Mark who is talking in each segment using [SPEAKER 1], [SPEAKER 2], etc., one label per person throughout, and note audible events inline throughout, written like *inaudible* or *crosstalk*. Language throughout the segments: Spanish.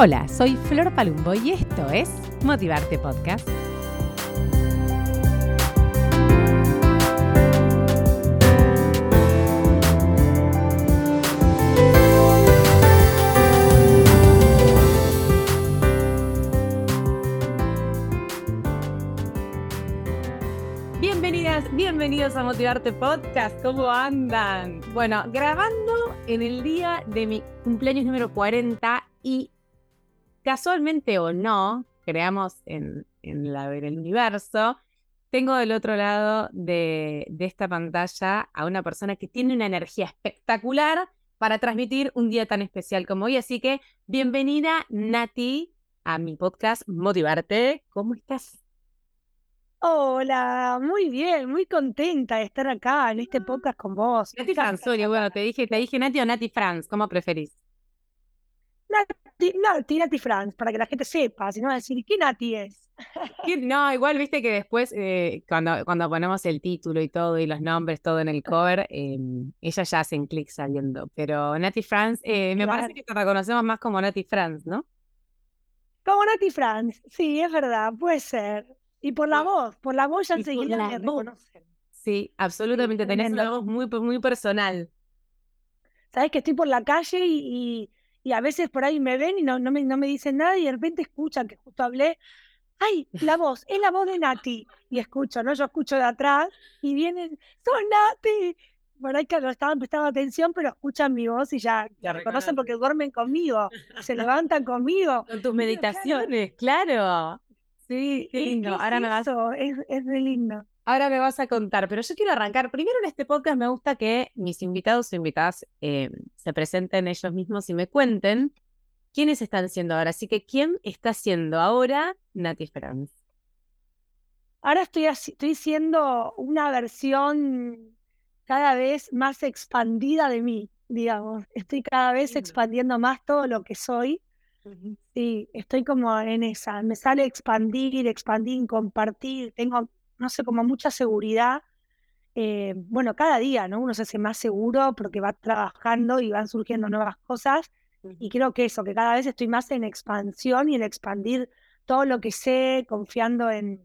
[SPEAKER 1] Hola, soy Flor Palumbo y esto es Motivarte Podcast. Bienvenidas, bienvenidos a Motivarte Podcast. ¿Cómo andan? Bueno, grabando en el día de mi cumpleaños número 40 y casualmente o no, creamos en, la, el universo, tengo del otro lado de, esta pantalla a una persona que tiene una energía espectacular para transmitir un día tan especial como hoy. Así que bienvenida, Nati, a mi podcast Motivarte. ¿Cómo estás?
[SPEAKER 2] Hola, muy bien, muy contenta de estar acá en este podcast con vos.
[SPEAKER 1] Nati Franz, bueno, te dije, te dije Nati o Nati Franz, ¿cómo preferís?
[SPEAKER 2] Nati, Nati Franz, para que la gente sepa, si no va a decir, ¿qué Nati es?
[SPEAKER 1] No, igual viste que después, eh, cuando, cuando ponemos el título y todo, y los nombres, todo en el cover, eh, ella ya hacen clic saliendo. Pero Nati Franz, eh, me parece que te reconocemos más como Nati Franz, ¿no?
[SPEAKER 2] Como Nati Franz, sí, es verdad, puede ser. Y por la voz, por la voz ya enseguida me reconocen.
[SPEAKER 1] Sí, absolutamente, tenés una voz muy, muy personal.
[SPEAKER 2] Sabes que estoy por la calle y y a veces por ahí me ven y no, no, me, no me dicen nada y de repente escuchan que justo hablé. ¡Ay, la *laughs* voz! Es la voz de Nati. Y escucho, ¿no? Yo escucho de atrás y vienen, ¡Son Nati! Por ahí que no estaban prestando atención, pero escuchan mi voz y ya, reconocen porque duermen conmigo, se *laughs* levantan conmigo.
[SPEAKER 1] Con tus meditaciones, claro.
[SPEAKER 2] Sí, lindo. Ahora me vas... es, es de lindo.
[SPEAKER 1] Ahora me vas a contar, pero yo quiero arrancar. Primero en este podcast me gusta que mis invitados o invitadas eh, se presenten ellos mismos y me cuenten quiénes están siendo ahora. Así que, ¿quién está siendo ahora Nati Franz?
[SPEAKER 2] Ahora estoy, estoy siendo una versión cada vez más expandida de mí, digamos. Estoy cada vez expandiendo más todo lo que soy. Sí, estoy como en esa. Me sale expandir, expandir, compartir. Tengo no sé, como mucha seguridad. Eh, bueno, cada día, ¿no? Uno se hace más seguro porque va trabajando y van surgiendo nuevas cosas. Y creo que eso, que cada vez estoy más en expansión y en expandir todo lo que sé, confiando en,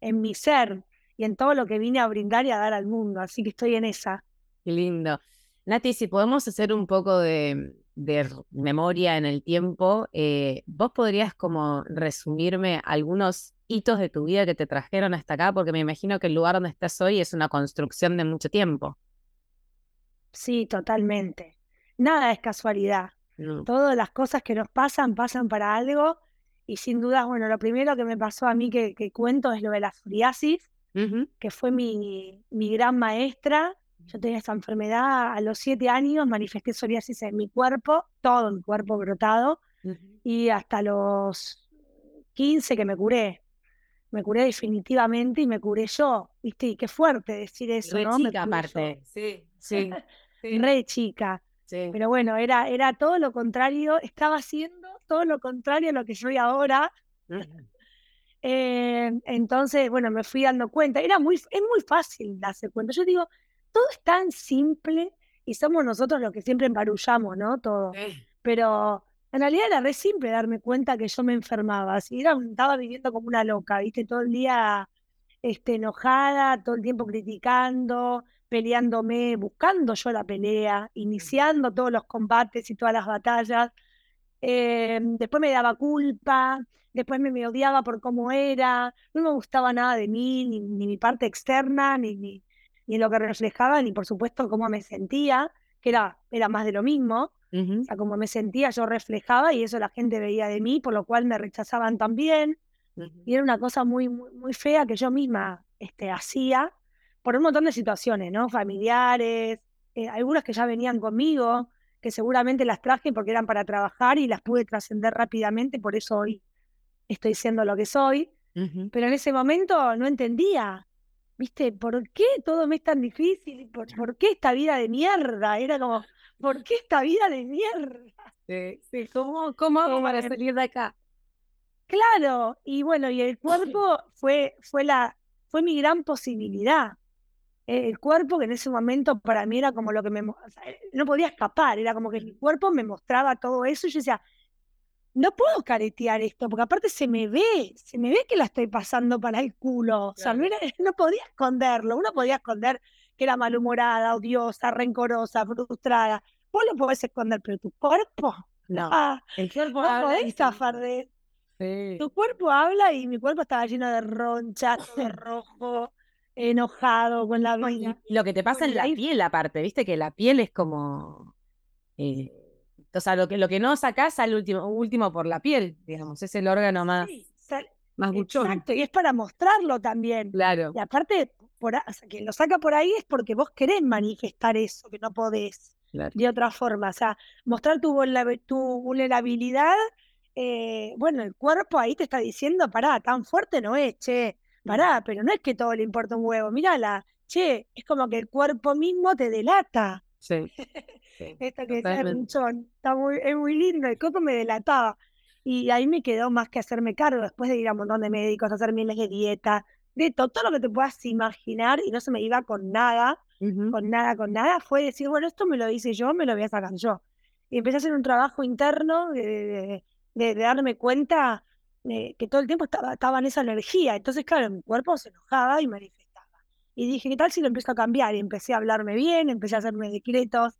[SPEAKER 2] en mi ser y en todo lo que vine a brindar y a dar al mundo. Así que estoy en esa.
[SPEAKER 1] Qué lindo. Nati, si podemos hacer un poco de, memoria en el tiempo, eh, ¿vos podrías como resumirme algunos hitos de tu vida que te trajeron hasta acá? Porque me imagino que el lugar donde estás hoy es una construcción de mucho tiempo.
[SPEAKER 2] Sí, totalmente. Nada es casualidad. Todas las cosas que nos pasan pasan para algo y sin duda, bueno, lo primero que me pasó a mí que, cuento es lo de la psoriasis, que fue mi, mi gran maestra. Yo tenía esta enfermedad a los siete años, manifesté psoriasis en mi cuerpo, todo mi cuerpo brotado, y hasta los 15 que me curé me curé definitivamente y me curé yo, ¿viste? Y qué fuerte decir eso,
[SPEAKER 1] Re
[SPEAKER 2] ¿no?
[SPEAKER 1] Chica, aparte, sí, sí, *laughs*
[SPEAKER 2] Re chica. Pero bueno, era, era todo lo contrario, estaba haciendo todo lo contrario a lo que soy ahora. *laughs* Eh, entonces, bueno, me fui dando cuenta. Era muy, es muy fácil darse cuenta. Yo digo, todo es tan simple y somos nosotros los que siempre embarullamos, ¿no? Todo. Pero en realidad era re simple darme cuenta que yo me enfermaba. Así era, estaba viviendo como una loca, ¿viste? Todo el día este, enojada, todo el tiempo criticando, peleándome, buscando yo la pelea, iniciando todos los combates y todas las batallas. Eh, después me daba culpa, después me, odiaba por cómo era, no me gustaba nada de mí, ni, mi parte externa, ni, ni, ni, lo que reflejaba, ni por supuesto cómo me sentía, que era, era más de lo mismo. O sea, como me sentía, yo reflejaba y eso la gente veía de mí, por lo cual me rechazaban también. Y era una cosa muy, muy, fea que yo misma este, hacía por un montón de situaciones, ¿no? Familiares, eh, algunas que ya venían conmigo, que seguramente las traje porque eran para trabajar y las pude trascender rápidamente, por eso hoy estoy siendo lo que soy. Pero en ese momento no entendía, ¿viste? ¿Por qué todo me es tan difícil? ¿Por, ¿Por qué esta vida de mierda? Era como, ¿por qué esta vida de mierda?
[SPEAKER 1] Sí, sí, ¿cómo, cómo hago para salir de acá?
[SPEAKER 2] Claro, y bueno, y el *laughs* cuerpo fue, fue, la, fue mi gran posibilidad. El cuerpo que en ese momento para mí era como lo que me... no podía escapar, era como que mi cuerpo me mostraba todo eso y yo decía, no puedo caretear esto, porque aparte se me ve, se me ve que la estoy pasando para el culo. O sea, no, *laughs* no podía esconderlo. Uno podía esconder que era malhumorada, odiosa, rencorosa, frustrada. Vos lo podés esconder, pero tu cuerpo.
[SPEAKER 1] No.
[SPEAKER 2] Ah,
[SPEAKER 1] el cuerpo
[SPEAKER 2] no
[SPEAKER 1] habla
[SPEAKER 2] podés zafar de
[SPEAKER 1] Sí.
[SPEAKER 2] tu cuerpo habla y mi cuerpo estaba lleno de ronchas, de rojo, enojado con la vida.
[SPEAKER 1] Lo que te pasa en la piel, aparte, viste que la piel es como. eh, o sea, lo que, lo que no sacás sale último, último por la piel, digamos, es el órgano más,
[SPEAKER 2] Sí, sal-
[SPEAKER 1] más buchón.
[SPEAKER 2] Exacto, y es para mostrarlo también.
[SPEAKER 1] Claro.
[SPEAKER 2] Y aparte, por, o sea, quien lo saca por ahí es porque vos querés manifestar eso, que no podés
[SPEAKER 1] claro.
[SPEAKER 2] de otra forma. O sea, mostrar tu, tu vulnerabilidad, eh, bueno, el cuerpo ahí te está diciendo, pará, tan fuerte no es, che, pará, pero no es que todo le importa un huevo, mírala, che, es como que el cuerpo mismo te delata.
[SPEAKER 1] Sí. *laughs*
[SPEAKER 2] Esto que decía
[SPEAKER 1] Totalmente.
[SPEAKER 2] Runchón, está muy, es muy lindo, el cuerpo me delataba. Y ahí me quedó más que hacerme cargo, después de ir a un montón de médicos, hacer miles de dieta, de todo, todo lo que te puedas imaginar, y no se me iba con nada, con nada, con nada, fue decir, bueno, esto me lo hice yo, me lo voy a sacar yo. Y empecé a hacer un trabajo interno de, de- de- de darme cuenta que todo el tiempo estaba, estaba en esa energía. Entonces, claro, mi cuerpo se enojaba y manifestaba. Y dije, ¿qué tal si lo empiezo a cambiar? Y empecé a hablarme bien, empecé a hacerme decretos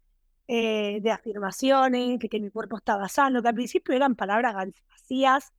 [SPEAKER 2] eh, de afirmaciones, que, que mi cuerpo estaba sano, que al principio eran palabras vacías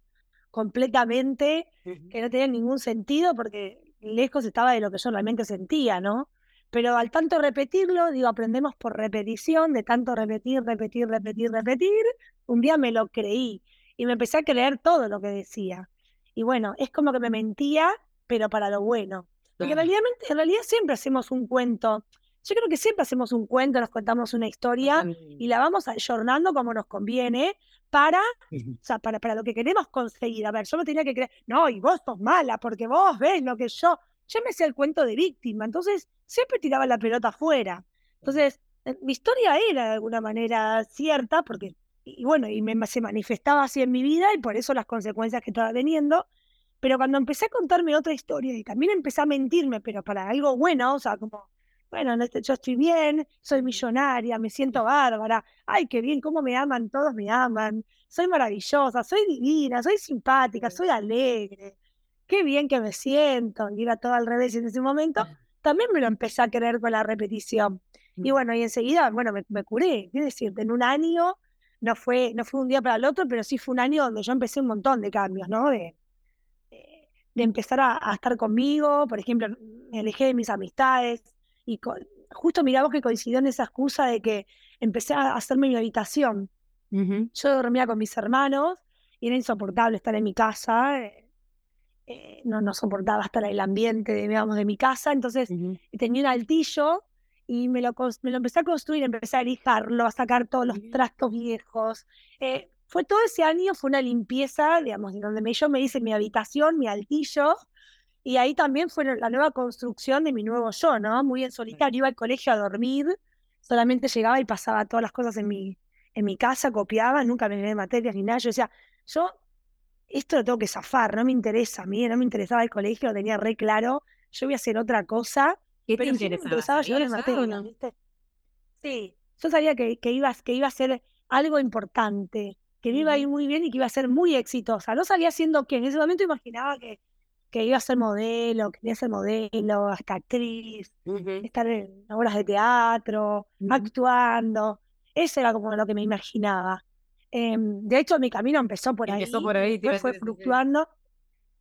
[SPEAKER 2] completamente que no tenían ningún sentido porque lejos estaba de lo que yo realmente sentía, ¿no? Pero al tanto repetirlo, digo, aprendemos por repetición, de tanto repetir, repetir, repetir, repetir, un día me lo creí y me empecé a creer todo lo que decía. Y bueno, es como que me mentía, pero para lo bueno. Porque realidad, en realidad siempre hacemos un cuento. Yo creo que siempre hacemos un cuento, nos contamos una historia y la vamos ayornando como nos conviene para o sea, para, para lo que queremos conseguir. A ver, yo me tenía que creer, no, y vos sos mala, porque vos ves lo que yo. Yo me hacía el cuento de víctima, entonces siempre tiraba la pelota afuera. Entonces, eh, mi historia era de alguna manera cierta, porque, y y bueno, y me, se manifestaba así en mi vida, y por eso las consecuencias que estaba teniendo. Pero cuando empecé a contarme otra historia y también empecé a mentirme, pero para algo bueno, o sea, como, bueno, no estoy- yo estoy bien, soy millonaria, me siento bárbara, ay, qué bien, cómo me aman, todos me aman, soy maravillosa, soy divina, soy simpática, soy alegre, qué bien que me siento, y era todo al revés en ese momento, también me lo empecé a creer con la repetición. Y
[SPEAKER 1] Mm.
[SPEAKER 2] bueno, y enseguida, bueno, me, me curé, es decir, en un año, no fue, no fue un día para el otro, pero sí fue un año donde yo empecé un montón de cambios, ¿no? De, de, de empezar a, a estar conmigo, por ejemplo, me alejé de mis amistades, y co- justo miramos que coincidió en esa excusa de que empecé a hacerme mi habitación. Yo dormía con mis hermanos y era insoportable estar en mi casa. eh, eh, no, no soportaba estar en el ambiente, de, digamos, de mi casa. Entonces tenía un altillo y me lo, me lo empecé a construir, empecé a lijarlo, a sacar todos los trastos viejos. Eh, fue todo ese año, fue una limpieza, digamos, donde me, yo me hice mi habitación, mi altillo. Y ahí también fue la nueva construcción de mi nuevo yo, ¿no? Muy en solitario, iba al colegio a dormir, solamente llegaba y pasaba todas las cosas en mi, en mi casa, copiaba, nunca me llevé materias ni nada. Yo decía, yo esto lo tengo que zafar, no me interesa a mí, no me interesaba el colegio, lo tenía re claro, yo voy a hacer otra cosa,
[SPEAKER 1] ¿Qué te
[SPEAKER 2] pero sí me
[SPEAKER 1] interesaba?
[SPEAKER 2] Sí, yo sabía que, que, iba, que iba a ser algo importante, que me iba a ir muy bien y que iba a ser muy exitosa. No sabía haciendo qué, en ese momento imaginaba que, que iba a ser modelo, quería ser modelo, hasta actriz,
[SPEAKER 1] Ujú.
[SPEAKER 2] estar en obras de teatro,
[SPEAKER 1] Ujú.
[SPEAKER 2] actuando. Eso era como lo que me imaginaba. Em, de hecho, mi camino empezó por ahí,
[SPEAKER 1] Empezó por ahí, te iba a
[SPEAKER 2] después fue
[SPEAKER 1] sí.
[SPEAKER 2] fluctuando.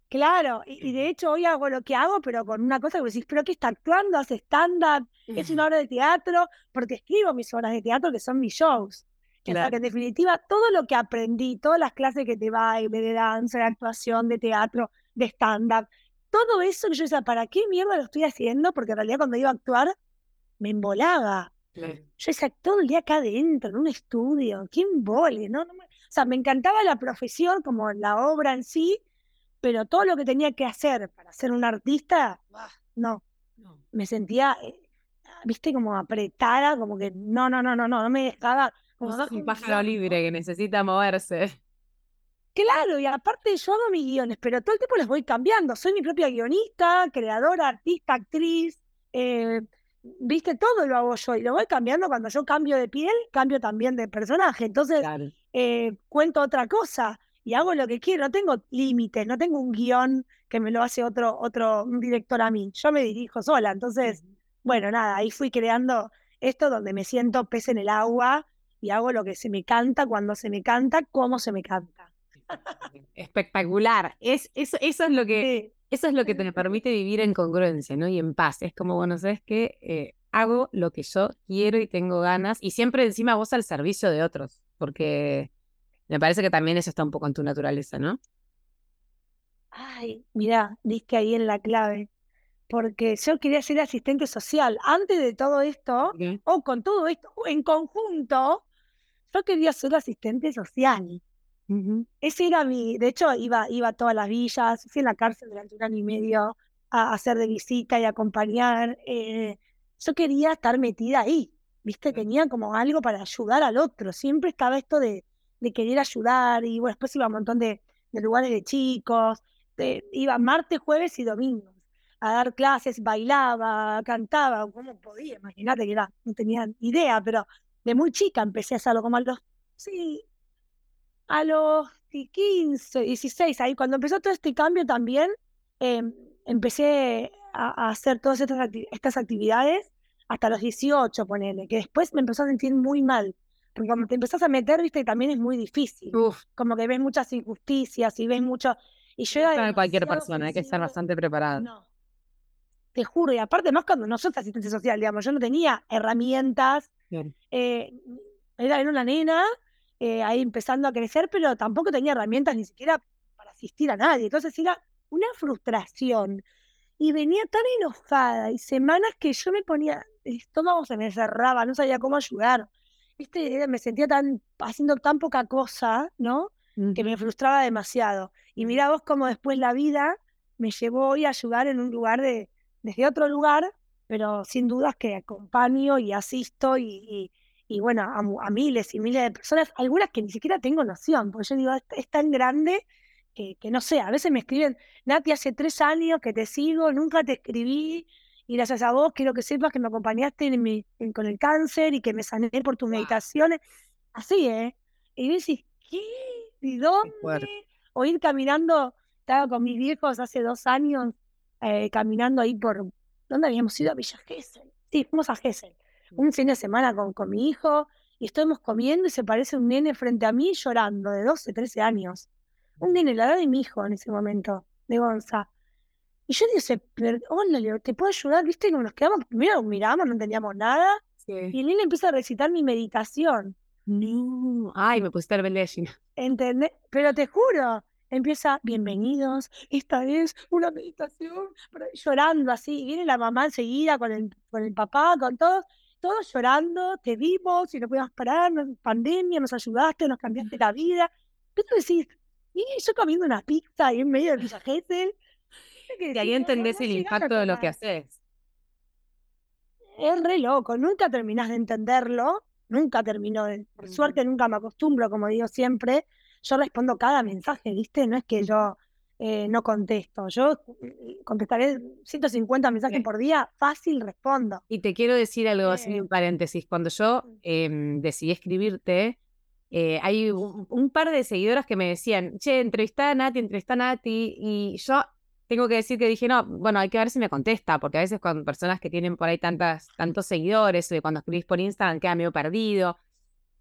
[SPEAKER 2] Claro, y, y de hecho hoy hago lo que hago, pero con una cosa que decís, pero que está actuando, hace stand-up, es una obra de teatro, porque escribo mis obras de teatro que son mis shows. O sea,
[SPEAKER 1] Claro.
[SPEAKER 2] que en definitiva, todo lo que aprendí, todas las clases que te baile, de danza, de actuación, de teatro, de stand-up, todo eso que yo decía, ¿para qué mierda lo estoy haciendo? Porque en realidad cuando iba a actuar, me embolaba.
[SPEAKER 1] Claro.
[SPEAKER 2] Yo decía, todo el día acá adentro, en un estudio, ¿quién vole? ¿no? No me- O sea, me encantaba la profesión, como la obra en sí, pero todo lo que tenía que hacer para ser un artista, no,
[SPEAKER 1] No.
[SPEAKER 2] me sentía, eh, viste, como apretada, como que no, no, no, no, no, no me dejaba. Como
[SPEAKER 1] sos un pájaro libre que necesita moverse.
[SPEAKER 2] Claro, y aparte yo hago mis guiones, pero todo el tiempo les voy cambiando. Soy mi propia guionista, creadora, artista, actriz, eh, viste, todo lo hago yo y lo voy cambiando cuando yo cambio de piel, cambio también de personaje. Entonces,
[SPEAKER 1] Claro.
[SPEAKER 2] eh, cuento otra cosa. y hago lo que quiero, no tengo límites, no tengo un guion que me lo hace otro, otro director a mí, yo me dirijo sola, entonces, bueno, nada, ahí fui creando esto donde me siento pez en el agua y hago lo que se me canta, cuando se me canta, cómo se me canta.
[SPEAKER 1] Espectacular, es, eso, eso es lo que... Eso es lo que te *laughs* permite vivir en congruencia, ¿no? Y en paz. Es como, bueno, ¿sabes qué? Eh, hago lo que yo quiero y tengo ganas. Y siempre encima vos al servicio de otros. Porque me parece que también eso está un poco en tu naturaleza, ¿no?
[SPEAKER 2] Ay, mira, diste ahí en la clave. Porque yo quería ser asistente social. Antes de todo esto, o con todo esto, en conjunto, yo quería ser asistente social. Ese era mi, de hecho iba, iba a todas las villas, fui en la cárcel durante un año y medio a, hacer de visita y acompañar. Eh, yo quería estar metida ahí, ¿viste? Tenía como algo para ayudar al otro. Siempre estaba esto de, de querer ayudar y bueno, después iba a un montón de, lugares de chicos. iba martes, jueves y domingos a dar clases, bailaba, cantaba, como podía, imagínate que era, no tenía idea, pero de muy chica empecé a hacerlo, como a los, sí, a los 15, 16, ahí cuando empezó todo este cambio también, em, empecé a, hacer todas estas, estas actividades hasta los 18, ponele, que después me empezó a sentir muy mal. Porque cuando te empezás a meter, viste, también es muy difícil. Como que ves muchas injusticias y ves mucho. Y yo
[SPEAKER 1] era cualquier persona, hay que estar bastante preparada. No.
[SPEAKER 2] Te juro, y aparte más cuando no sos asistente social, digamos, yo no tenía herramientas. Eh, era, era una nena eh, ahí empezando a crecer, pero tampoco tenía herramientas ni siquiera para asistir a nadie. Entonces era una frustración. Y venía tan enojada y semanas que yo me ponía, el estómago se me cerraba, no sabía cómo ayudar. ¿Viste? Me sentía tan, haciendo tan poca cosa, ¿no? Que me frustraba demasiado. Y mira vos cómo después la vida me llevó hoy a ayudar en un lugar de, desde otro lugar, pero sin dudas que acompaño y asisto y y bueno, a, miles y miles de personas, algunas que ni siquiera tengo noción, porque yo digo, es, tan grande que, que, no sé, a veces me escriben, Nati, hace tres años que te sigo, nunca te escribí, y gracias a vos quiero que sepas que me acompañaste en mi, con el cáncer y que me sané por tus meditaciones. Así, ¿eh? Y me decís, ¿qué? ¿Y dónde? O ir caminando, estaba con mis viejos hace dos años, eh, caminando ahí por, ¿dónde habíamos ido? A Villa Gesell. Sí, fuimos a Gesell un fin de semana con, con mi hijo y estamos comiendo y se parece un nene frente a mí llorando, de 12, 13 años. Un nene, la edad de mi hijo en ese momento, de Gonza. Y yo dije, hola, ¿te puedo ayudar? ¿Viste? Como nos quedamos, primero miramos, no entendíamos nada. Y el nene empieza a recitar mi meditación.
[SPEAKER 1] No, ay, me puse a ver
[SPEAKER 2] ¿Entendés? Pero te juro, empieza, bienvenidos, esta es una meditación, llorando así, viene la mamá enseguida con el, con el papá, con todos, todos llorando, te vimos y no podíamos parar, pandemia, nos ayudaste, nos cambiaste la vida. ¿Qué tú decís? Y yo comiendo una pizza ahí en medio del Villa
[SPEAKER 1] Y ahí entendés el impacto de lo que haces.
[SPEAKER 2] Es re loco, nunca terminás de entenderlo, nunca termino de, por suerte nunca me acostumbro, como digo siempre, yo respondo cada mensaje, ¿viste? No es que yo eh, no contesto. Yo eh, contestaré 150 mensajes por día, fácil respondo.
[SPEAKER 1] Y te quiero decir algo así en paréntesis. Cuando yo em, decidí escribirte, eh, hay un, par de seguidoras que me decían, che, entrevista a Nati, entrevista a Nati, y yo tengo que decir que dije, no, bueno, hay que ver si me contesta, porque a veces con personas que tienen por ahí tantas, tantos seguidores, cuando escribís por Instagram queda medio perdido.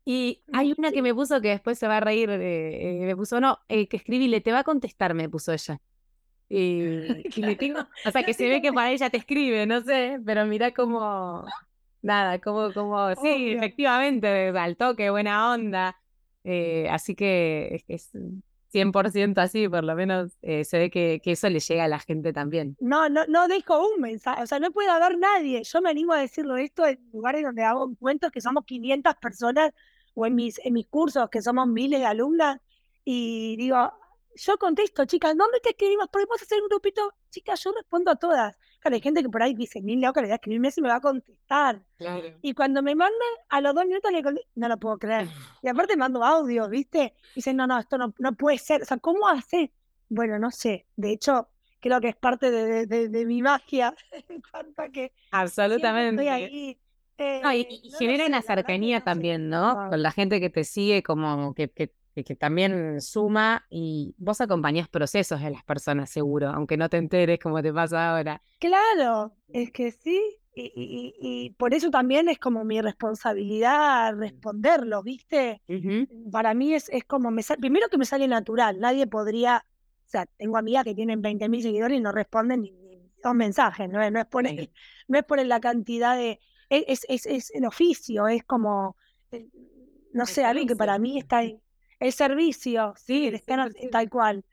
[SPEAKER 1] Y hay una que *laughs* me puso que después se va a reír, eh, me puso, no, eh, que escribí, le te va a contestar, me puso ella. Y, *laughs* tengo, o sea, que se ve que para ella te escribe, no sé, pero mira cómo, nada, como, como, sí, efectivamente, al toque, buena onda. Eh, así que es, 100% así, por lo menos se ve que, que, eso le llega a la gente también.
[SPEAKER 2] No, no, no dejo un mensaje, o sea, no puede haber nadie. Yo me animo a decirlo esto en lugares donde hago cuentos que somos 500 personas o en mis, en mis cursos, que somos miles de alumnas, y digo, yo contesto, chicas, ¿dónde te escribimos? ¿Podemos hacer un grupito? Chicas, yo respondo a todas. Claro, hay gente que por ahí dice, mil loca, le voy a escribirme y me va a contestar. Y cuando me mandan, a los dos minutos le no lo puedo creer. *laughs* Y aparte mando audio, ¿viste? Dicen, no, no, esto no, no puede ser. O sea, ¿cómo hace? Bueno, no sé. De hecho, creo que es parte de, de, mi magia en cuanto a que
[SPEAKER 1] Absolutamente. Estoy ahí y, eh, genera una cercanía también, ¿no? Con la gente que te sigue, como que, que también suma y vos acompañás procesos de las personas, seguro, aunque no te enteres como te pasa ahora.
[SPEAKER 2] Claro, es que sí, y, por eso también es como mi responsabilidad responderlo, ¿viste? Para mí es, es como, me primero que me sale natural, nadie podría, o sea, tengo amigas que tienen 20.000 seguidores y no responden ni, dos mensajes, ¿no? No es, por, no es por la cantidad de, es, es, es el oficio, es como, eh, no sé, algo que para mí está ahí. El servicio, sí, el escáner, tal cual.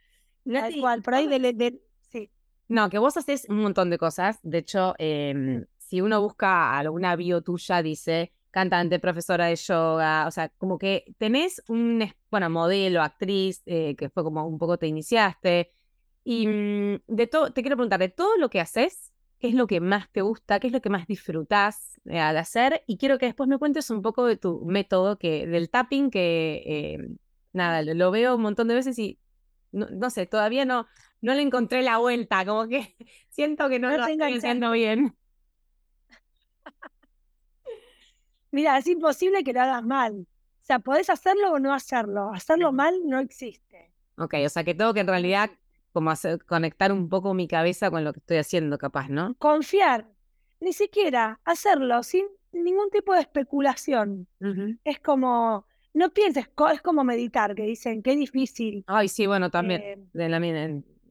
[SPEAKER 2] Tal cual, por ahí de, sí.
[SPEAKER 1] No, que vos haces un montón de cosas. De hecho, em, si uno busca alguna bio tuya, dice cantante, profesora de yoga, o sea, como que tenés un, bueno, modelo, actriz, eh, que fue como un poco te iniciaste. Y mm, de todo, te quiero preguntar, de todo lo que haces, ¿qué es lo que más te gusta? ¿Qué es lo que más disfrutás de hacer? Y quiero que después me cuentes un poco de tu método, que, del tapping, que em, nada, lo, veo un montón de veces y no, sé, todavía no, no le encontré la vuelta, como que *laughs* siento que no, lo estoy haciendo bien. *laughs*
[SPEAKER 2] Mira, es imposible que lo hagas mal. O sea, podés hacerlo o no hacerlo. Hacerlo mal no existe.
[SPEAKER 1] Ok, o sea que tengo que en realidad como hacer, conectar un poco mi cabeza con lo que estoy haciendo, capaz, ¿no?
[SPEAKER 2] Confiar. Ni siquiera hacerlo sin ningún tipo de especulación. Es como, no pienses, es como meditar, que dicen, qué difícil.
[SPEAKER 1] Ay, sí, bueno, también. Eh, de la,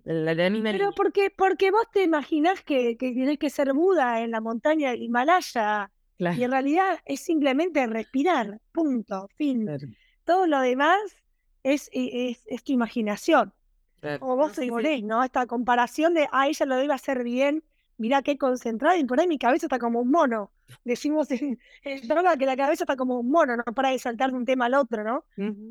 [SPEAKER 2] pero porque, porque vos te imaginás que, que tenés que ser Buda en la montaña del Himalaya. Y en realidad es simplemente respirar, punto, fin. Todo lo demás es, es, es tu imaginación. O vos ponés, ¿no? Esta comparación de, ah, ella lo debe hacer bien, mirá qué concentrada, y por ahí mi cabeza está como un mono. Decimos en, droga que la cabeza está como un mono, no para de saltar de un tema al otro, ¿no?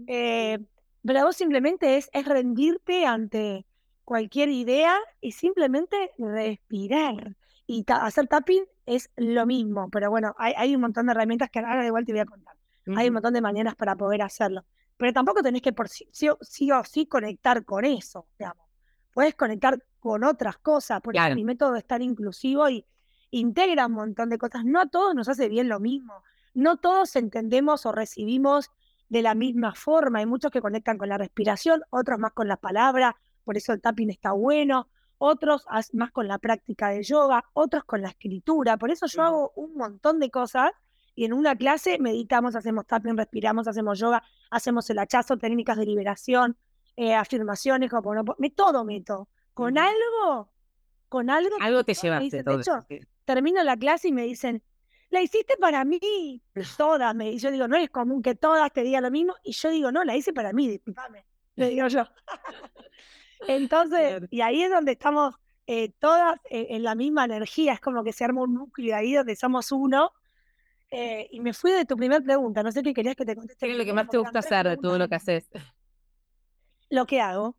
[SPEAKER 2] Eh, pero vos simplemente es, es rendirte ante cualquier idea y simplemente respirar. Y hacer tapping es lo mismo, pero bueno, hay, hay, un montón de herramientas que ahora igual te voy a contar. Hay un montón de maneras para poder hacerlo. Pero tampoco tenés que por sí, o sí conectar con eso, digamos. Puedes conectar con otras cosas, porque mi método es tan inclusivo y integra un montón de cosas. No a todos nos hace bien lo mismo. No todos entendemos o recibimos de la misma forma. Hay muchos que conectan con la respiración, otros más con la palabra, por eso el tapping está bueno, otros más con la práctica de yoga, otros con la escritura, por eso yo hago un montón de cosas y en una clase meditamos, hacemos tapping, respiramos, hacemos yoga, hacemos el hachazo, técnicas de liberación, eh, afirmaciones, como no, me todo meto. Con algo, con algo.
[SPEAKER 1] Algo te llevaste todo.
[SPEAKER 2] termino la clase y me dicen, la hiciste para mí, todas, me, y yo digo, no es común que todas te digan lo mismo, y yo digo, no, la hice para mí, disculpame, le digo yo. *laughs* Entonces, y ahí es donde estamos eh, todas eh, en la misma energía, es como que se arma un núcleo ahí donde somos uno. Eh, y me fui de tu primera pregunta, no sé qué querías que te conteste.
[SPEAKER 1] ¿Qué es lo que más te gusta hacer de todo lo que haces?
[SPEAKER 2] Lo que hago.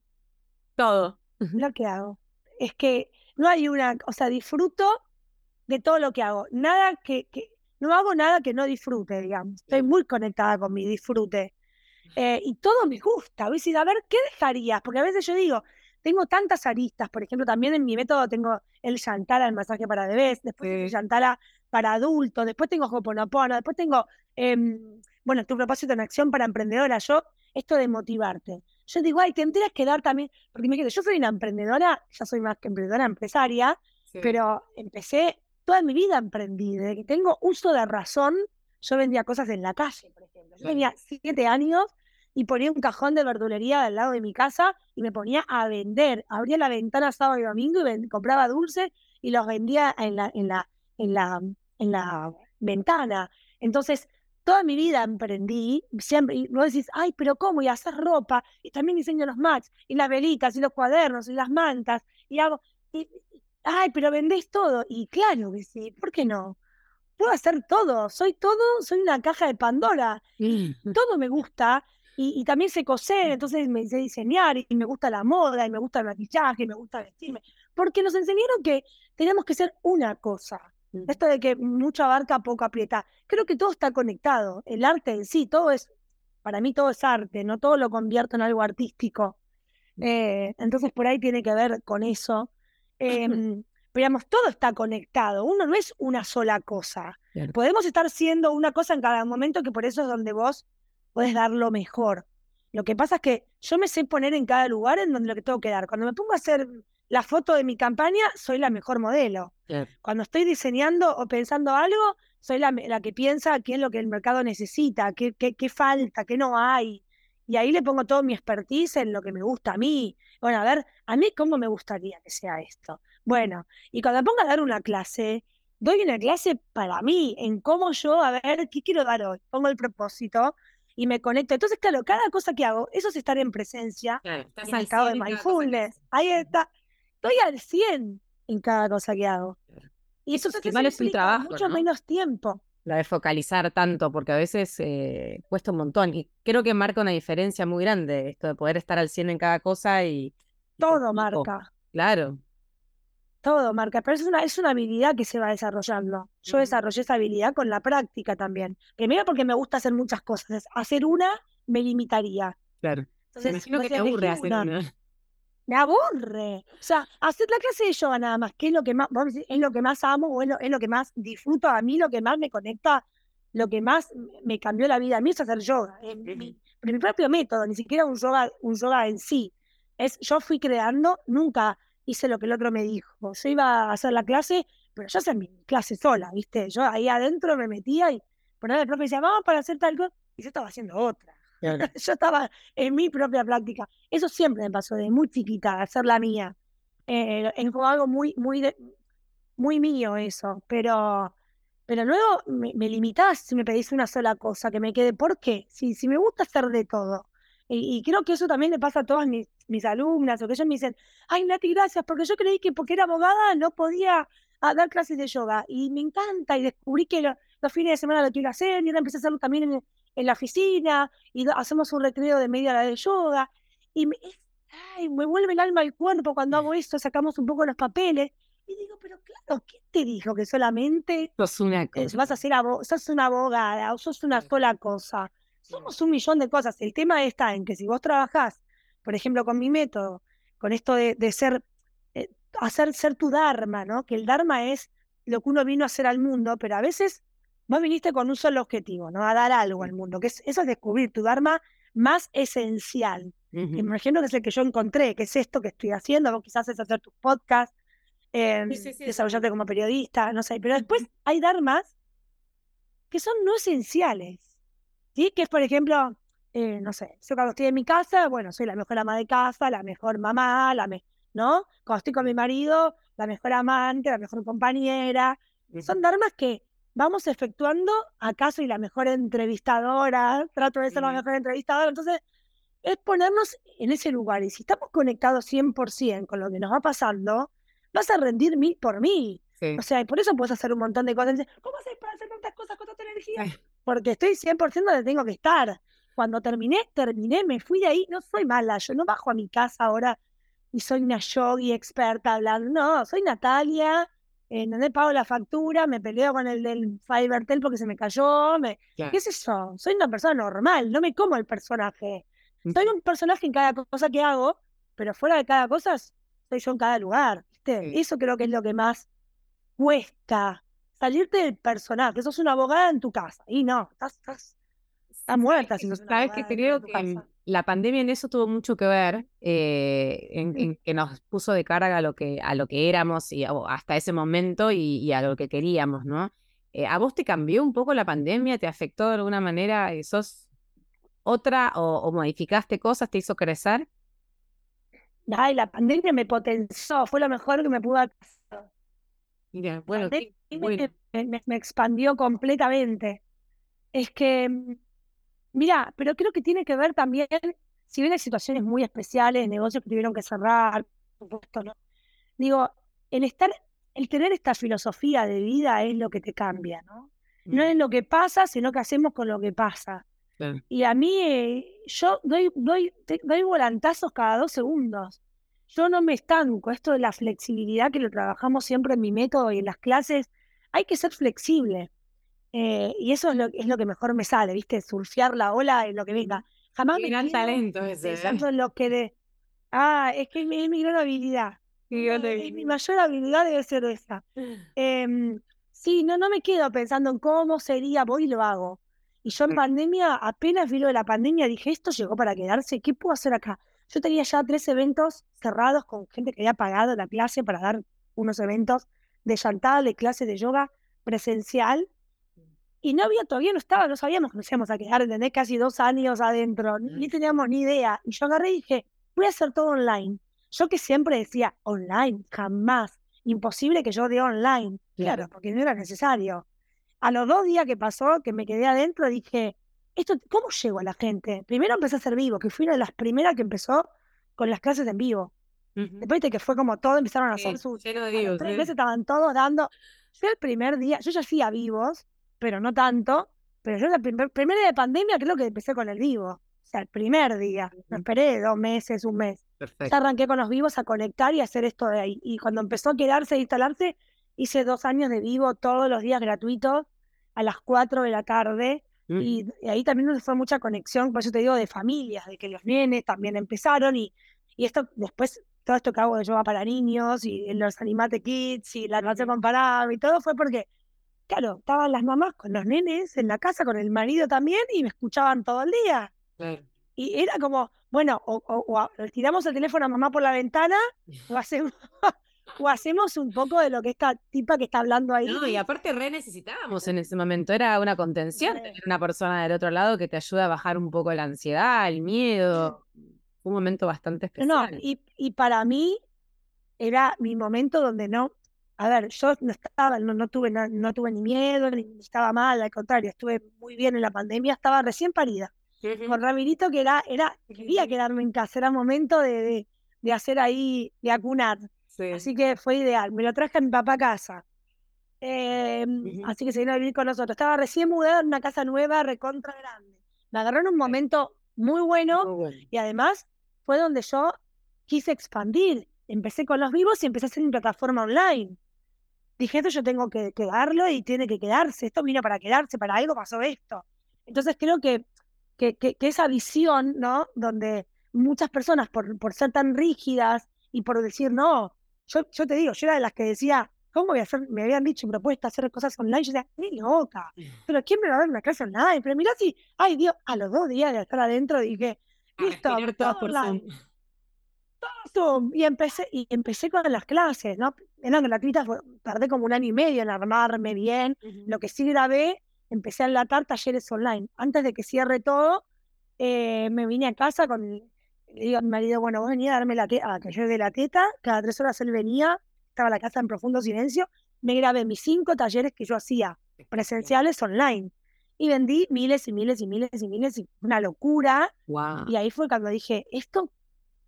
[SPEAKER 1] Todo.
[SPEAKER 2] Lo *laughs* que hago. Es que no hay una, o sea, disfruto de todo lo que hago. Nada que, que no hago nada que no disfrute, digamos. Estoy muy conectada con mi disfrute. Eh, y todo me gusta. Voy a decir, a ver, ¿qué dejarías? Porque a veces yo digo, tengo tantas aristas. Por ejemplo, también en mi método tengo el Yantala, el masaje para bebés, después el Yantala para adultos, después tengo Hoponopono, después tengo, em, bueno, tu propósito en acción para emprendedora. Yo, esto de motivarte. Yo digo, ay, tendrías que dar también, porque imagínate, yo soy una emprendedora, ya soy más que emprendedora, empresaria, pero empecé toda mi vida emprendí, desde que tengo uso de razón, yo vendía cosas en la calle, por ejemplo. Yo tenía siete años y ponía un cajón de verdulería al lado de mi casa y me ponía a vender. Abría la ventana sábado y domingo y compraba dulces y los vendía en la, en la, en la, en la ventana. Entonces, toda mi vida emprendí, siempre, y vos decís, ay, pero ¿cómo? Y hacer ropa, y también diseño los mats, y las velitas, y los cuadernos, y las mantas, y hago, y, ay, pero vendés todo. Y claro que sí, ¿por qué no? Puedo hacer todo, soy todo, soy una caja de Pandora. *laughs* Todo me gusta, y, también sé coser, entonces me sé diseñar y, me gusta la moda y me gusta el maquillaje y me gusta vestirme, porque nos enseñaron que tenemos que ser una cosa. Esto de que mucho abarca, poco aprieta. Creo que todo está conectado. El arte en sí, todo es, para mí todo es arte, no todo lo convierto en algo artístico. Eh, entonces por ahí tiene que ver con eso. Eh, *clears throat* pero digamos, todo está conectado. Uno no es una sola cosa. Podemos estar siendo una cosa en cada momento, que por eso es donde vos puedes dar lo mejor. Lo que pasa es que yo me sé poner en cada lugar en donde lo que tengo que dar. Cuando me pongo a hacer la foto de mi campaña, soy la mejor modelo. Cuando estoy diseñando o pensando algo, soy la, que piensa qué es lo que el mercado necesita, qué, qué, qué falta, qué no hay. Y ahí le pongo todo mi expertise en lo que me gusta a mí. Bueno, a ver, a mí cómo me gustaría que sea esto. Bueno, y cuando me pongo a dar una clase, doy una clase para mí, en cómo yo, a ver, ¿qué quiero dar hoy? Pongo el propósito y me conecto. Entonces, claro, cada cosa que hago, eso es estar en presencia, claro, estás en estado de mindfulness. Ahí está. Estoy al 100 en cada cosa que hago. Y eso, es un trabajo, mucho menos tiempo.
[SPEAKER 1] La de focalizar tanto, porque a veces eh, cuesta un montón. Y creo que marca una diferencia muy grande esto de poder estar al 100 en cada cosa y.
[SPEAKER 2] Todo marca.
[SPEAKER 1] Claro.
[SPEAKER 2] Todo marca, pero es una, es una habilidad que se va desarrollando. Yo desarrollé esa habilidad con la práctica también. Primero porque me gusta hacer muchas cosas. Hacer una me limitaría.
[SPEAKER 1] Claro. Entonces, imagino que te aburre hacer una.
[SPEAKER 2] Me aburre. O sea, hacer la clase de yoga nada más, que es lo que más, es lo que más amo o es lo, que más disfruto a mí, lo que más me conecta, lo que más me cambió la vida a mí es hacer yoga. mi, mi propio método, ni siquiera un yoga, un yoga en sí. Es, yo fui creando, nunca hice lo que el otro me dijo. Yo iba a hacer la clase, pero yo hacía mi clase sola, ¿viste? Yo ahí adentro me metía y por el profe decía, vamos para hacer tal cosa, y yo estaba haciendo otra. *laughs* yo estaba en mi propia práctica. Eso siempre me pasó, de muy chiquita, hacer la mía. Eh, es como algo muy, muy, muy mío eso, pero, pero luego me, me, limitás si me pedís una sola cosa, que me quede, ¿por qué? Si, si me gusta hacer de todo. Y, creo que eso también le pasa a todas mis, mis alumnas, o que ellos me dicen, ay Nati, gracias, porque yo creí que porque era abogada no podía ah, dar clases de yoga. Y me encanta, y descubrí que los fines de semana lo quiero hacer, y ahora empecé a hacerlo también en, en la oficina, y hacemos un recreo de media hora de yoga. Y me, ay, me vuelve el alma al cuerpo cuando hago esto, sacamos un poco los papeles. Y digo, pero claro, ¿quién te dijo que solamente
[SPEAKER 1] sos una
[SPEAKER 2] vas a ser sos una abogada o sos una sola cosa? Somos un millón de cosas. El tema está en que si vos trabajás, por ejemplo, con mi método, con esto de, ser, eh, hacer ser tu Dharma, ¿no? Que el Dharma es lo que uno vino a hacer al mundo, pero a veces vos viniste con un solo objetivo, ¿no? A dar algo al mundo, que es, eso es descubrir tu Dharma más esencial. Uh -huh. Imagino que es el que yo encontré, que es esto que estoy haciendo, vos quizás es hacer tus podcasts, eh, desarrollarte como periodista, no sé, pero después hay Dharmas que son no esenciales. ¿sí? Que es, por ejemplo, eh, no sé, yo cuando estoy en mi casa, bueno, soy la mejor ama de casa, la mejor mamá, la ¿no? Cuando estoy con mi marido, la mejor amante, la mejor compañera. Son dharmas que vamos efectuando. Acá soy la mejor entrevistadora, trato de ser la mejor entrevistadora. Entonces, es ponernos en ese lugar. Y si estamos conectados 100% con lo que nos va pasando, vas a rendir mil por mí. O sea, y por eso puedes hacer un montón de cosas. ¿Cómo haces para hacer tantas cosas con tanta energía? porque estoy 100% donde tengo que estar. Cuando terminé, terminé, me fui de ahí, no soy mala, yo no bajo a mi casa ahora y soy una yogi experta hablando, no, soy Natalia, en donde pago la factura, me peleo con el del Fivertel porque se me cayó, me... ¿qué es eso? Soy una persona normal, no me como el personaje. Soy un personaje en cada cosa que hago, pero fuera de cada cosa soy yo en cada lugar. ¿viste? Eso creo que es lo que más cuesta salirte del personaje, sos una abogada en tu casa. Y no, estás, estás, estás muerta. Si no
[SPEAKER 1] Sabes que creo que la pandemia en eso tuvo mucho que ver, eh, en, que nos puso de carga a lo que, a lo que éramos y hasta ese momento y, a lo que queríamos, ¿no? Eh, ¿A vos te cambió un poco la pandemia? ¿Te afectó de alguna manera? ¿Sos otra o, modificaste cosas? ¿Te hizo crecer?
[SPEAKER 2] Ay, la pandemia me potenció, fue lo mejor que me pudo hacer.
[SPEAKER 1] Mira, bueno,
[SPEAKER 2] me, expandió completamente. Es que, mm, mira, pero creo que tiene que ver también, si bien hay situaciones muy especiales, negocios que tuvieron que cerrar, por supuesto, ¿no? Digo, el estar, el tener esta filosofía de vida es lo que te cambia, ¿no? No es lo que pasa, sino que hacemos con lo que pasa. Y a mí, eh, yo doy, doy, doy volantazos cada dos segundos yo no me estanco. Esto de la flexibilidad que lo trabajamos siempre en mi método y en las clases, hay que ser flexible. Eh, y eso es lo, es lo que mejor me sale, ¿viste? Surfear la ola en lo que venga. Jamás
[SPEAKER 1] me gran talento ese.
[SPEAKER 2] Eso es lo que de... Ah, es que es mi, gran habilidad. *laughs* mi mayor habilidad debe ser esa. *laughs* Em, sí, no, no me quedo pensando en cómo sería, voy y lo hago. Y yo en pandemia, apenas vi lo de la pandemia, dije, esto llegó para quedarse, ¿qué puedo hacer acá? Yo tenía ya tres eventos cerrados con gente que había pagado la clase para dar unos eventos de chantal, de clases de yoga presencial. Y no había, todavía no estaba, no sabíamos que nos íbamos a quedar, ¿entendés? Casi dos años adentro, ni teníamos ni idea. Y yo agarré y dije, voy a hacer todo online. Yo que siempre decía, online, jamás. Imposible que yo dé online. Claro, porque no era necesario. A los dos días que pasó, que me quedé adentro, dije, esto, ¿cómo llego a la gente? Primero empecé a ser vivo, que fui una de las primeras que empezó con las clases en vivo. Después de que fue como todo, empezaron a hacer sus...
[SPEAKER 1] Lleno de vivos.
[SPEAKER 2] Tres veces estaban todos dando... Yo el primer día, yo ya hacía vivos, pero no tanto. Pero yo el primer, primer día de pandemia creo que empecé con el vivo. O sea, el primer día. No esperé dos meses, un mes. Ya arranqué con los vivos a conectar y a hacer esto de ahí. Y cuando empezó a quedarse e instalarse, hice dos años de vivo todos los días gratuitos a las cuatro de la tarde. Y, ahí también nos fue mucha conexión, por eso te digo, de familias, de que los nenes también empezaron y, y esto después todo esto que hago de yoga para niños y los Animate Kids y la clase comparada y todo fue porque, claro, estaban las mamás con los nenes en la casa, con el marido también y me escuchaban todo el día. Y era como, bueno, o, o, tiramos el teléfono a mamá por la ventana o *laughs* hacemos, *laughs* o hacemos un poco de lo que esta tipa que está hablando ahí.
[SPEAKER 1] No, y aparte re necesitábamos en ese momento, era una contención tener una persona del otro lado que te ayuda a bajar un poco la ansiedad, el miedo un momento bastante especial.
[SPEAKER 2] No, y, y, para mí era mi momento donde no, a ver, yo no estaba, no, no tuve, no, tuve ni miedo, ni estaba mal, al contrario, estuve muy bien en la pandemia, estaba recién parida. Con Ramirito que era, era, quería quedarme en casa, era momento de, de, hacer ahí, de acunar. Así que fue ideal. Me lo traje a mi papá a casa. Em, así que se vino a vivir con nosotros. Estaba recién mudada en una casa nueva, recontra grande. Me agarró en un momento muy bueno, y además fue donde yo quise expandir. Empecé con los vivos y empecé a hacer mi plataforma online. Dije, esto yo tengo que, quedarlo y tiene que quedarse. Esto vino para quedarse, para algo pasó esto. Entonces creo que, que, que, esa visión, ¿no? Donde muchas personas, por, por ser tan rígidas y por decir, no, yo, yo te digo, yo era de las que decía, ¿cómo voy a hacer? Me habían dicho propuesta hacer cosas online. Yo decía, ni loca, pero ¿quién me va a dar una clase online? Pero mira si, ay Dios, a los dos días de estar adentro dije, listo, todo, por todo Y empecé, y empecé con las clases, ¿no? Eran gratuitas, tardé como un año y medio en armarme bien. Lo que sí grabé, empecé a enlatar talleres online. Antes de que cierre todo, eh, me vine a casa con, le digo a mi marido, bueno, vos venía a darme la teta, que yo de la teta, cada tres horas él venía, estaba la casa en profundo silencio, me grabé mis cinco talleres que yo hacía presenciales online. Y vendí miles y miles y miles y miles, y una locura. Y ahí fue cuando dije, esto,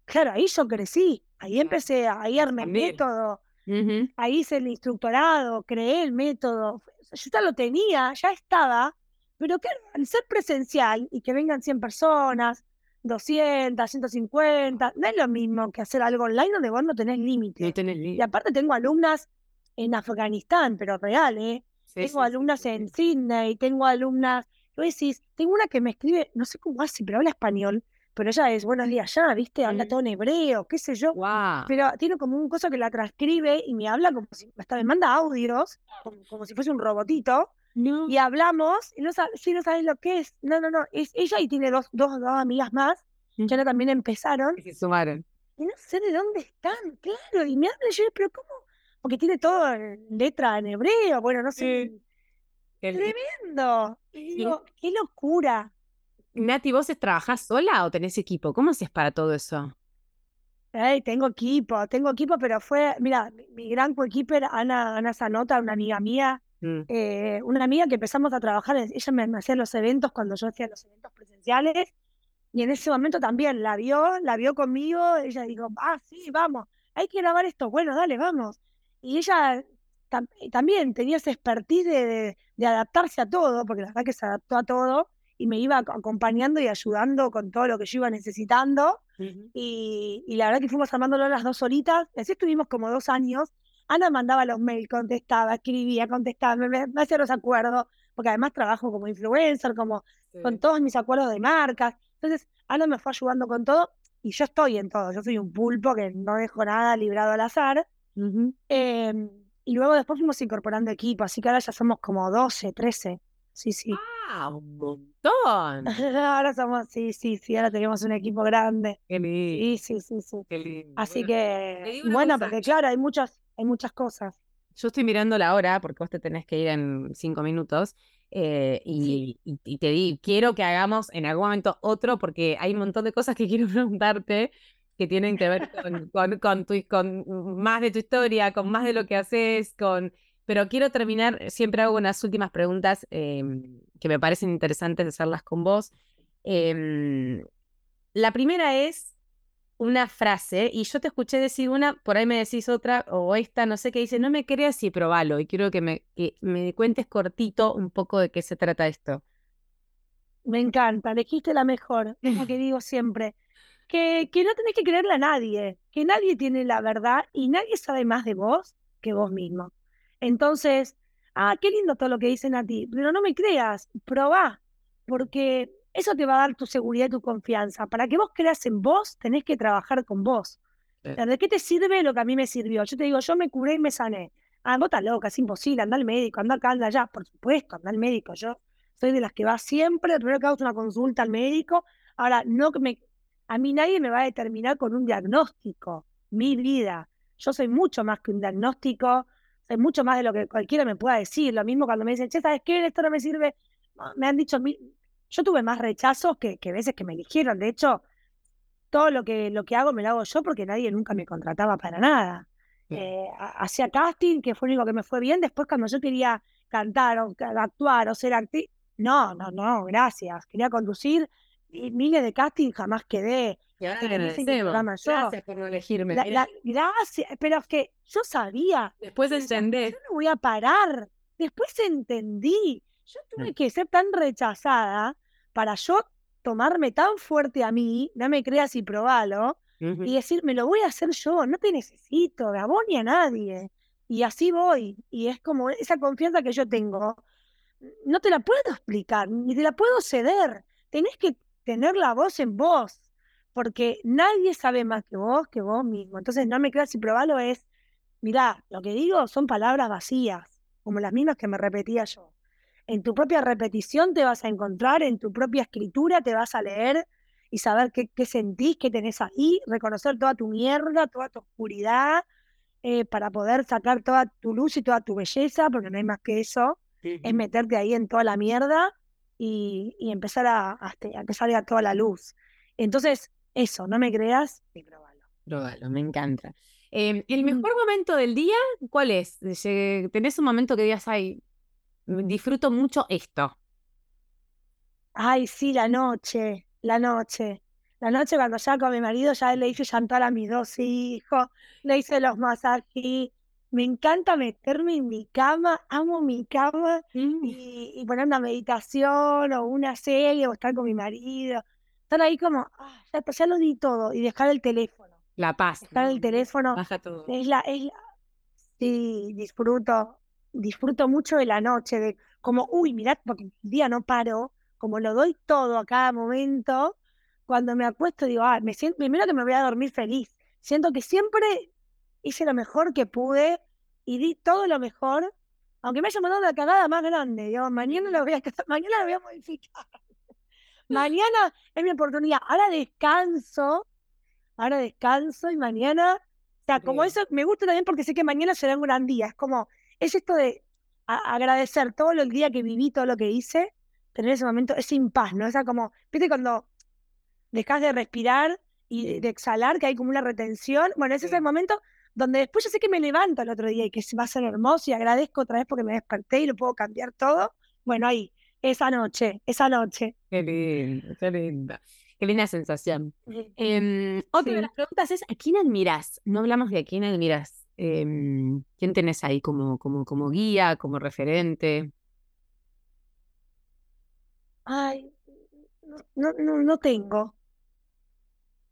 [SPEAKER 2] claro, ahí yo crecí, ahí empecé, ahí armé ahí hice el instructorado, creé el método, yo ya lo tenía, ya estaba, pero que al ser presencial y que vengan 100 personas, 200, 150, no es lo mismo que hacer algo online donde vos no tenés límite. y aparte tengo alumnas en Afganistán, pero real, ¿eh? tengo alumnas en Sydney, tengo alumnas, lo decís, tengo una que me escribe, no sé cómo hace, pero habla español, pero ella es buenos días ya, ¿viste? Habla todo en hebreo, qué sé yo. Pero tiene como un cosa que la transcribe y me habla como si, hasta me manda audios, como si fuese un robotito. Y hablamos, y no, si no sabes lo que es. No, no, no. Es ella y tiene dos, dos, dos amigas más, que ahora también empezaron.
[SPEAKER 1] Y se sumaron.
[SPEAKER 2] Y no sé de dónde están, claro. Y me hablan, yo, pero ¿cómo? Porque tiene todo en letra en hebreo, bueno, no sé. Tremendo. Y digo, qué locura.
[SPEAKER 1] Nati, ¿vos trabajás sola o tenés equipo? ¿Cómo haces para todo eso?
[SPEAKER 2] Ay, tengo equipo, tengo equipo, pero fue, mira, mi gran coequiper, Ana, Ana Zanota, una amiga mía, Mm. Eh, una amiga que empezamos a trabajar, ella me, hacía los eventos cuando yo hacía los eventos presenciales, y en ese momento también la vio, la vio conmigo, ella dijo, ah, sí, vamos, hay que grabar esto, bueno, dale, vamos. Y ella también tenía esa expertise de, adaptarse a todo, porque la verdad que se adaptó a todo, y me iba acompañando y ayudando con todo lo que yo iba necesitando. y, y, la verdad que fuimos armándolo las dos horitas, así estuvimos como dos años, Ana mandaba los mails, contestaba, escribía, contestaba, me, hacía los acuerdos, porque además trabajo como influencer, como con todos mis acuerdos de marcas. Entonces, Ana me fue ayudando con todo y yo estoy en todo. Yo soy un pulpo que no dejo nada librado al azar. Em, y luego después fuimos incorporando equipo, así que ahora ya somos como 12, 13. Sí, sí.
[SPEAKER 1] ¡Ah, un montón! *laughs*
[SPEAKER 2] ahora somos, sí, sí, sí, ahora tenemos un equipo grande.
[SPEAKER 1] Qué lindo.
[SPEAKER 2] Sí, sí, sí, sí.
[SPEAKER 1] Qué lindo.
[SPEAKER 2] Así que, bueno,
[SPEAKER 1] cosa.
[SPEAKER 2] porque claro, hay muchas, hay muchas cosas.
[SPEAKER 1] Yo estoy mirando la hora porque vos te tenés que ir en cinco minutos. eh, y, y- y te di, quiero que hagamos en algún momento otro porque hay un montón de cosas que *laughs* quiero preguntarte que tienen que ver con, con, con, tu, con más de tu historia, con más de lo que haces, con... Pero quiero terminar, siempre hago unas últimas preguntas em, que me parecen interesantes hacerlas con vos. Em, la primera es una frase y yo te escuché decir una, por ahí me decís otra o esta, no sé qué dice, no me creas y probalo. Y quiero que me, que me cuentes cortito un poco de qué se trata esto.
[SPEAKER 2] Me encanta, elegiste la mejor, es lo que digo siempre. Que, que no tenés que creerle a nadie, que nadie tiene la verdad y nadie sabe más de vos que vos mismo. Entonces, ah, qué lindo todo lo que dicen a ti, pero no me creas, probá, porque eso te va a dar tu seguridad y tu confianza. Para que vos creas en vos, tenés que trabajar con vos. ¿De qué te sirve lo que a mí me sirvió? Yo te digo, yo me curé y me sané. Ah, vos estás loca, es imposible, anda al médico, anda acá, anda allá. Por supuesto, anda al médico. Yo soy de las que va siempre, primero que hago una consulta al médico. Ahora, no que me, a mí nadie me va a determinar con un diagnóstico, mi vida. Yo soy mucho más que un diagnóstico, soy mucho más de lo que cualquiera me pueda decir. Lo mismo cuando me dicen, che, ¿sabes qué? Esto no me sirve. Ah, Me han dicho, yo tuve más rechazos que, que veces que me eligieron. De hecho, todo lo que, lo que hago me lo hago yo porque nadie nunca me contrataba para nada. Eh, ha- hacía casting, que fue lo único que me fue bien. Después, cuando yo quería cantar o actuar o ser actriz, no, no, no, gracias. Quería conducir y miles de casting jamás quedé.
[SPEAKER 1] Y ahora
[SPEAKER 2] Te dicen que
[SPEAKER 1] agradecemos.
[SPEAKER 2] programa yo.
[SPEAKER 1] Gracias por no elegirme.
[SPEAKER 2] La- la- gracias, pero es que yo sabía,
[SPEAKER 1] Después entendés.
[SPEAKER 2] yo no voy a parar. Después entendí. Yo tuve que ser tan rechazada para yo tomarme tan fuerte a mí, no me creas y probalo, y decir, me lo voy a hacer yo, no te necesito, a vos ni a nadie. Y así voy. Y es como esa confianza que yo tengo, no te la puedo explicar, ni te la puedo ceder. Tenés que tener la voz en vos, porque nadie sabe más que vos, que vos mismo. Entonces, no me creas y probalo es, mirá, lo que digo son palabras vacías, como las mismas que me repetía yo. En tu propia repetición te vas a encontrar, en tu propia escritura te vas a leer y saber qué, qué sentís, qué tenés ahí, reconocer toda tu mierda, toda tu oscuridad, eh, para poder sacar toda tu luz y toda tu belleza, porque no hay más que eso, es meterte ahí en toda la mierda y, y empezar a, a, este, a que salga toda la luz. Entonces, eso, no me creas y probalo.
[SPEAKER 1] Probalo, me encanta. Eh, ¿el
[SPEAKER 2] Mm.
[SPEAKER 1] mejor momento del día cuál es? ¿Tenés un momento que digas, ay, disfruto mucho esto?
[SPEAKER 2] Ay, sí, la noche, la noche. La noche cuando ya con mi marido ya le hice llantar a mis dos hijos, le hice los masajes. Me encanta meterme en mi cama, amo mi cama
[SPEAKER 1] Mm.
[SPEAKER 2] y, y poner una meditación o una serie o estar con mi marido. Estar ahí como, ah, ya, lo di todo y dejar el teléfono.
[SPEAKER 1] La paz.
[SPEAKER 2] Dejar
[SPEAKER 1] ¿no?
[SPEAKER 2] el teléfono
[SPEAKER 1] Baja todo.
[SPEAKER 2] es la, es la, sí, disfruto, disfruto mucho de la noche, de como, uy, mirá, porque el día no paro, como lo doy todo a cada momento, cuando me acuesto digo, ah, me siento, primero que me voy a dormir feliz, siento que siempre hice lo mejor que pude y di todo lo mejor, aunque me haya mandado la cagada más grande, digo, mañana lo voy a, *laughs* mañana lo voy a modificar, mañana es mi oportunidad, ahora descanso, ahora descanso y mañana, o sea, como eso me gusta también porque sé que mañana será un gran día, es como, es esto de agradecer todo el día que viví, todo lo que hice, tener ese momento, ese impas, ¿no? Esa como, viste cuando dejas de respirar y de, exhalar, que hay como una retención, bueno, ese es el momento donde después yo sé que me levanto el otro día y que va a ser hermoso y agradezco otra vez porque me desperté y lo puedo cambiar todo, bueno, ahí, esa noche, esa noche.
[SPEAKER 1] Qué lindo, qué lindo. Qué linda sensación. Em, otra de las preguntas es, ¿a quién admiras? No hablamos de a quién admiras. Em, ¿quién tenés ahí como, como, como guía, como referente?
[SPEAKER 2] Ay, no, no, no, tengo.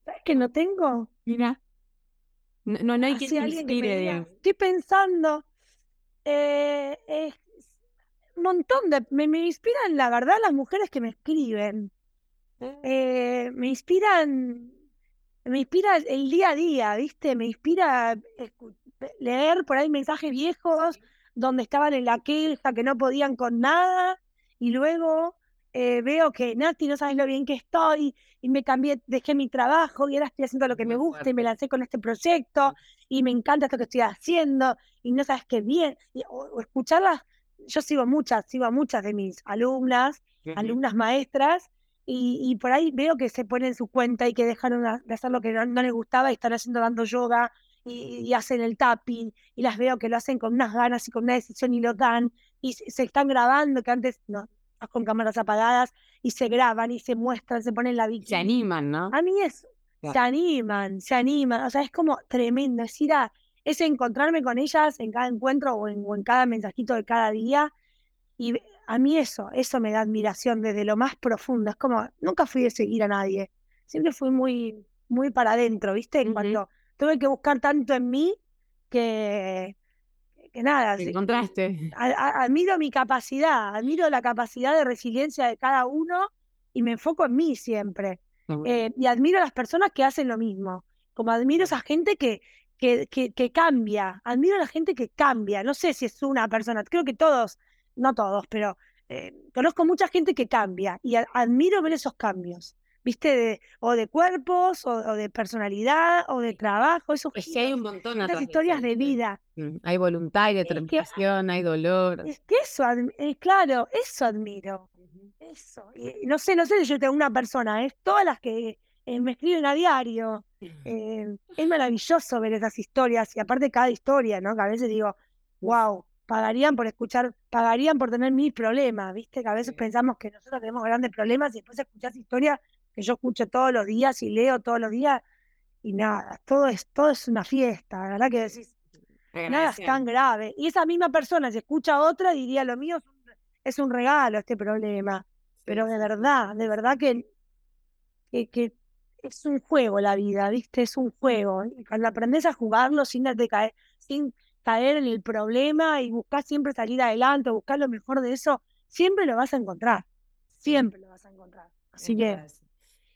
[SPEAKER 2] ¿Sabes que no tengo?
[SPEAKER 1] Mira. No, no, no hay quien
[SPEAKER 2] Así
[SPEAKER 1] te
[SPEAKER 2] alguien que me
[SPEAKER 1] inspire,
[SPEAKER 2] diga, estoy pensando, eh, es un montón de, me, me inspiran, la verdad, las mujeres que me escriben. Eh, me inspiran, me inspira el día a día, ¿viste? Me inspira leer por ahí mensajes viejos donde estaban en la queja, que no podían con nada, y luego eh, veo que Nati, no sabes lo bien que estoy, y me cambié, dejé mi trabajo y ahora estoy haciendo lo que me gusta y me lancé con este proyecto y me encanta esto que estoy haciendo y no sabes qué bien. o, escucharlas, yo sigo muchas, sigo a muchas de mis alumnas, alumnas maestras, y, por ahí veo que se ponen su cuenta y que dejaron de hacer lo que no, les gustaba y están haciendo dando yoga y, hacen el tapping y las veo que lo hacen con unas ganas y con una decisión y lo dan y se, están grabando que antes no con cámaras apagadas y se graban y se muestran, se ponen la
[SPEAKER 1] víctima. Se animan, ¿no?
[SPEAKER 2] A mí es, se animan, se animan, o sea, es como tremendo, es ir a, es encontrarme con ellas en cada encuentro o en, o en cada mensajito de cada día y a mí eso, eso me da admiración desde lo más profundo. Es como, nunca fui de seguir a nadie. Siempre fui muy, muy para adentro, ¿viste? Cuando tuve que buscar tanto en mí que, que nada.
[SPEAKER 1] encontraste.
[SPEAKER 2] admiro mi capacidad, admiro la capacidad de resiliencia de cada uno y me enfoco en mí siempre. Eh, y admiro a las personas que hacen lo mismo. Como admiro a esa gente que, que, que, que cambia. Admiro a la gente que cambia. No sé si es una persona, creo que todos no todos, pero eh, conozco mucha gente que cambia y admiro ver esos cambios, ¿viste? o de cuerpos, o, de personalidad, o de trabajo, esos
[SPEAKER 1] es que hay un montón
[SPEAKER 2] Esas historias de vida.
[SPEAKER 1] Mm, hay voluntad, hay determinación, hay dolor.
[SPEAKER 2] Es que eso, eh, claro, eso admiro. Eso. Y, no sé, no sé si yo tengo una persona, es todas las que eh, me escriben a diario. Es maravilloso ver esas historias y aparte cada historia, ¿no? Que a veces digo, wow, pagarían por escuchar, pagarían por tener mis problemas, ¿viste? Que a veces pensamos que nosotros tenemos grandes problemas y después escuchás historias que yo escucho todos los días y leo todos los días y nada, todo es, todo es una fiesta, la verdad que decís, nada es tan grave. Y esa misma persona, si escucha otra, diría lo mío es un, regalo este problema. Pero de verdad, de verdad que, que, que, es un juego la vida, ¿viste? Es un juego. Y cuando aprendes a jugarlo sin darte caer, sin caer en el problema y buscar siempre salir adelante, buscar lo mejor de eso, siempre lo vas a encontrar. Siempre lo vas a encontrar. Así que.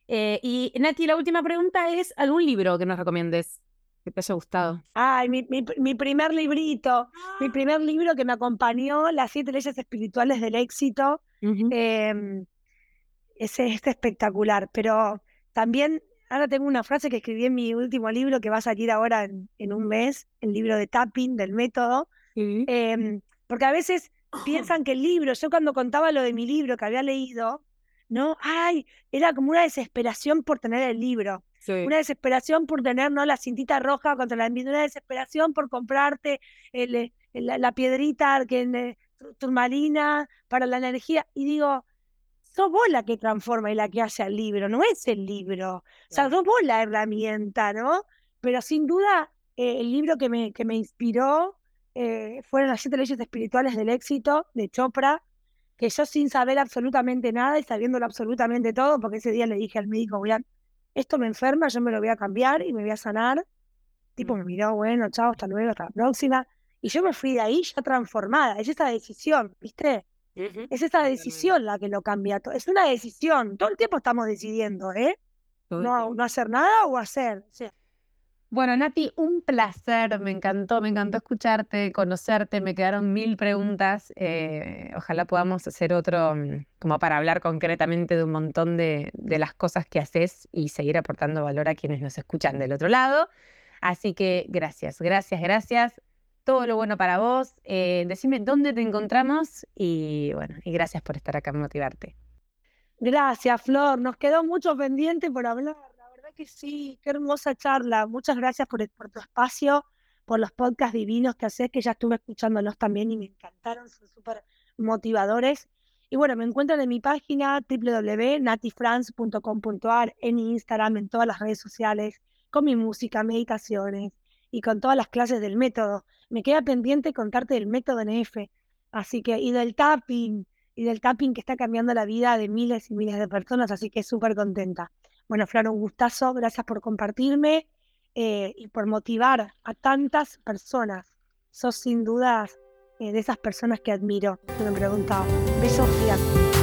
[SPEAKER 1] Eh, y Nati, la última pregunta es: ¿algún libro que nos recomiendes que te haya gustado?
[SPEAKER 2] Ay, mi, mi, primer librito, mi ¡Ah! primer libro que me acompañó, Las siete leyes espirituales del éxito. Em, ese es este pero también ahora tengo una frase que escribí en mi último libro que va a salir ahora en, un mes, el libro de tapping del método, em, porque a veces *gasps* piensan que el libro, yo cuando contaba lo de mi libro que había leído, ¿no? Ay, era como una desesperación por tener el libro. Una desesperación por tener ¿no? la cintita roja contra la envidia, una desesperación por comprarte el, la, piedrita que, turmalina para la energía. Y digo, sos vos la que transforma y la que hace al libro, no es el libro. O sea, sos vos la herramienta, ¿no? Pero sin duda, eh, el libro que me, que me inspiró eh, fueron las siete leyes espirituales del éxito de Chopra, que yo sin saber absolutamente nada y sabiéndolo absolutamente todo, porque ese día le dije al médico, voy esto me enferma, yo me lo voy a cambiar y me voy a sanar. Tipo me miró, bueno, chao, hasta luego, hasta la próxima. Y yo me fui de ahí ya transformada. Es esa decisión, ¿viste? Es esa decisión la que lo cambia. Es una decisión. Todo el tiempo estamos decidiendo, ¿eh? No, no, hacer nada o hacer.
[SPEAKER 1] Bueno, Nati, un placer. Me encantó, me encantó escucharte, conocerte. Me quedaron mil preguntas. Eh, ojalá podamos hacer otro, mm, como para hablar concretamente de un montón de, de las cosas que haces y seguir aportando valor a quienes nos escuchan del otro lado. Así que gracias, gracias, gracias todo lo bueno para vos. Eh, decime dónde te encontramos y bueno, y gracias por estar acá, motivarte.
[SPEAKER 2] Gracias, Flor. Nos quedó mucho pendiente por hablar. La verdad que sí, qué hermosa charla. Muchas gracias por, por tu espacio, por los podcasts divinos que haces, que ya estuve escuchándolos también y me encantaron, son súper motivadores. Y bueno, me encuentran en mi página www.natifrance.com.ar, en Instagram, en todas las redes sociales, con mi música, meditaciones y con todas las clases del método me queda pendiente contarte del método NF. Así que, y del tapping, y del tapping que está cambiando la vida de miles y miles de personas, así que súper contenta. Bueno, Flor, un gustazo, gracias por compartirme eh, y por motivar a tantas personas. Sos sin dudas eh, de esas personas que admiro, me preguntaba. Besos gigantes.